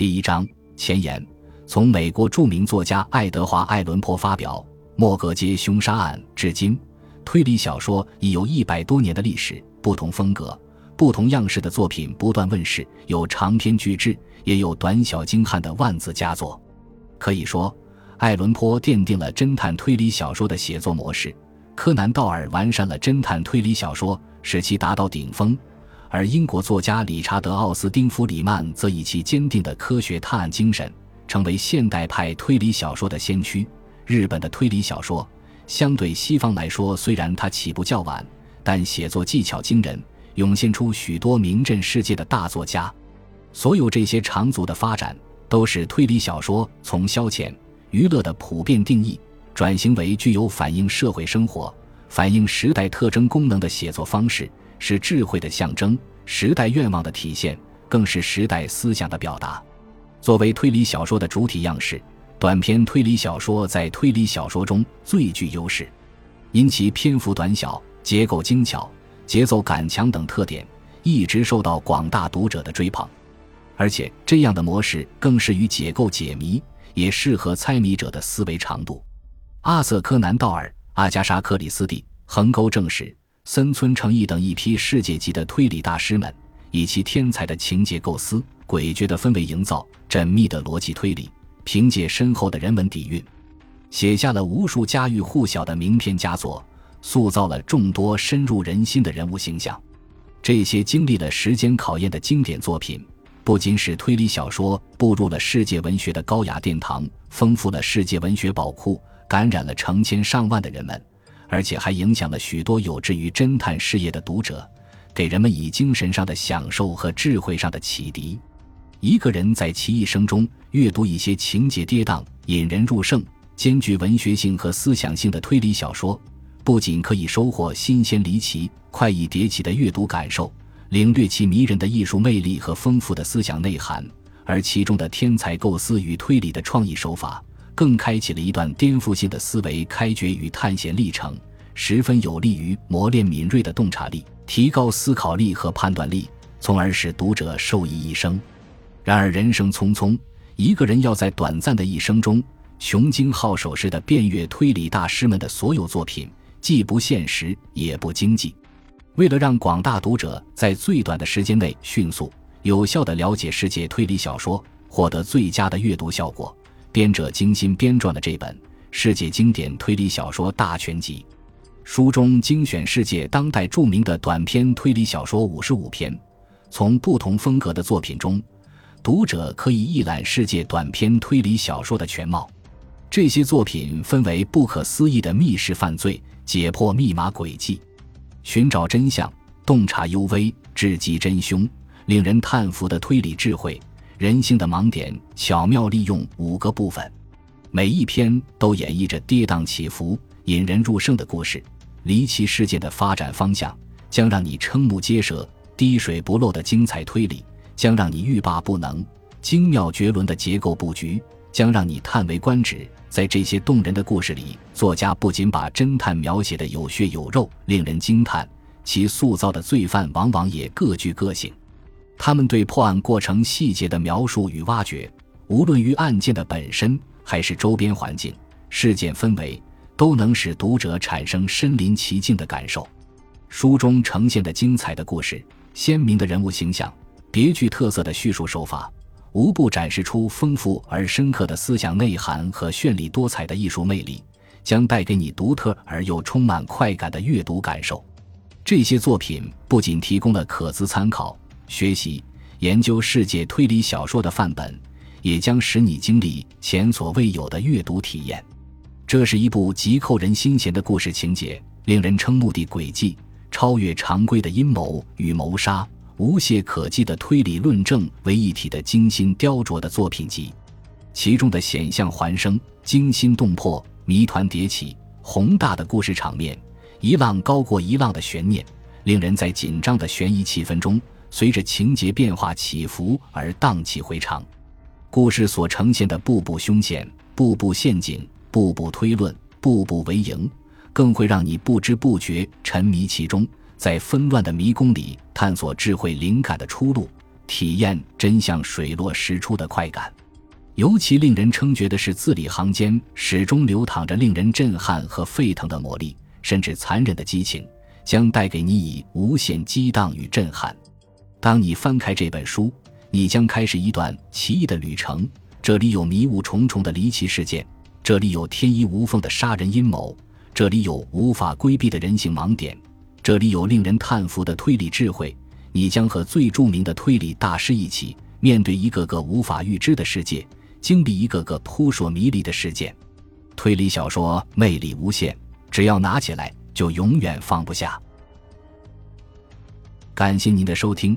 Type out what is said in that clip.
第一章前言：从美国著名作家爱德华·艾伦坡发表《莫格街凶杀案》至今，推理小说已有一百多年的历史。不同风格、不同样式的作品不断问世，有长篇巨制，也有短小精悍的万字佳作。可以说，爱伦坡奠定了侦探推理小说的写作模式，柯南·道尔完善了侦探推理小说，使其达到顶峰。而英国作家理查德·奥斯汀·弗里曼则以其坚定的科学探案精神，成为现代派推理小说的先驱。日本的推理小说相对西方来说，虽然它起步较晚，但写作技巧惊人，涌现出许多名震世界的大作家。所有这些长足的发展，都使推理小说从消遣娱乐的普遍定义，转型为具有反映社会生活、反映时代特征功能的写作方式。是智慧的象征，时代愿望的体现，更是时代思想的表达。作为推理小说的主体样式，短篇推理小说在推理小说中最具优势，因其篇幅短小、结构精巧、节奏感强等特点，一直受到广大读者的追捧。而且，这样的模式更适于解构解谜，也适合猜谜者的思维长度。阿瑟·柯南·道尔、阿加莎·克里斯蒂、横沟正史。森村诚一等一批世界级的推理大师们，以其天才的情节构思、诡谲的氛围营造、缜密的逻辑推理，凭借深厚的人文底蕴，写下了无数家喻户晓的名篇佳作，塑造了众多深入人心的人物形象。这些经历了时间考验的经典作品，不仅使推理小说步入了世界文学的高雅殿堂，丰富了世界文学宝库，感染了成千上万的人们。而且还影响了许多有志于侦探事业的读者，给人们以精神上的享受和智慧上的启迪。一个人在其一生中阅读一些情节跌宕、引人入胜、兼具文学性和思想性的推理小说，不仅可以收获新鲜离奇、快意迭起的阅读感受，领略其迷人的艺术魅力和丰富的思想内涵，而其中的天才构思与推理的创意手法。更开启了一段颠覆性的思维开掘与探险历程，十分有利于磨练敏锐的洞察力，提高思考力和判断力，从而使读者受益一生。然而，人生匆匆，一个人要在短暂的一生中穷经皓首似的遍阅推理大师们的所有作品，既不现实也不经济。为了让广大读者在最短的时间内迅速有效地了解世界推理小说，获得最佳的阅读效果。编者精心编撰了这本世界经典推理小说大全集，书中精选世界当代著名的短篇推理小说五十五篇。从不同风格的作品中，读者可以一览世界短篇推理小说的全貌。这些作品分为不可思议的密室犯罪、解破密码轨迹、寻找真相、洞察幽微、智击真凶、令人叹服的推理智慧。人性的盲点巧妙利用五个部分，每一篇都演绎着跌宕起伏、引人入胜的故事。离奇事件的发展方向将让你瞠目结舌，滴水不漏的精彩推理将让你欲罢不能，精妙绝伦的结构布局将让你叹为观止。在这些动人的故事里，作家不仅把侦探描写的有血有肉，令人惊叹，其塑造的罪犯往往也各具个性。他们对破案过程细节的描述与挖掘，无论于案件的本身，还是周边环境、事件氛围，都能使读者产生身临其境的感受。书中呈现的精彩的故事、鲜明的人物形象、别具特色的叙述手法，无不展示出丰富而深刻的思想内涵和绚丽多彩的艺术魅力，将带给你独特而又充满快感的阅读感受。这些作品不仅提供了可资参考。学习研究世界推理小说的范本，也将使你经历前所未有的阅读体验。这是一部极扣人心弦的故事情节，令人瞠目的轨迹，超越常规的阴谋与谋杀，无懈可击的推理论证为一体的精心雕琢的作品集。其中的险象环生、惊心动魄、谜团迭起、宏大的故事场面，一浪高过一浪的悬念，令人在紧张的悬疑气氛中。随着情节变化起伏而荡气回肠，故事所呈现的步步凶险、步步陷阱、步步推论、步步为营，更会让你不知不觉沉迷其中，在纷乱的迷宫里探索智慧灵感的出路，体验真相水落石出的快感。尤其令人称绝的是，字里行间始终流淌着令人震撼和沸腾的魔力，甚至残忍的激情，将带给你以无限激荡与震撼。当你翻开这本书，你将开始一段奇异的旅程。这里有迷雾重重的离奇事件，这里有天衣无缝的杀人阴谋，这里有无法规避的人性盲点，这里有令人叹服的推理智慧。你将和最著名的推理大师一起，面对一个个无法预知的世界，经历一个个扑朔迷离的事件。推理小说魅力无限，只要拿起来就永远放不下。感谢您的收听，